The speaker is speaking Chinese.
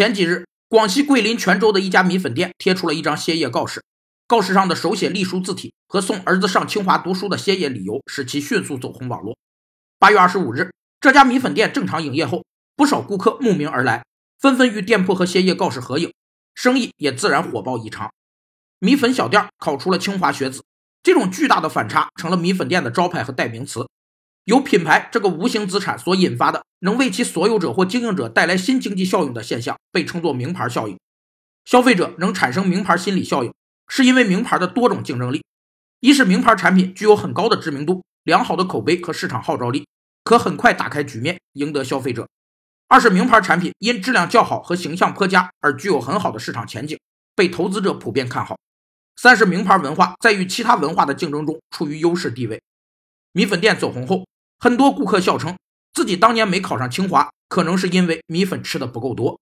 前几日，广西桂林全州的一家米粉店贴出了一张歇业告示，告示上的手写隶书字体和送儿子上清华读书的歇业理由，使其迅速走红网络。八月二十五日，这家米粉店正常营业后，不少顾客慕名而来，纷纷与店铺和歇业告示合影，生意也自然火爆异常。米粉小店考出了清华学子，这种巨大的反差成了米粉店的招牌和代名词。由品牌这个无形资产所引发的，能为其所有者或经营者带来新经济效应的现象，被称作名牌效应。消费者能产生名牌心理效应，是因为名牌的多种竞争力：一是名牌产品具有很高的知名度、良好的口碑和市场号召力，可很快打开局面，赢得消费者；二是名牌产品因质量较好和形象颇佳而具有很好的市场前景，被投资者普遍看好；三是名牌文化在与其他文化的竞争中处于优势地位。米粉店走红后。很多顾客笑称，自己当年没考上清华，可能是因为米粉吃的不够多。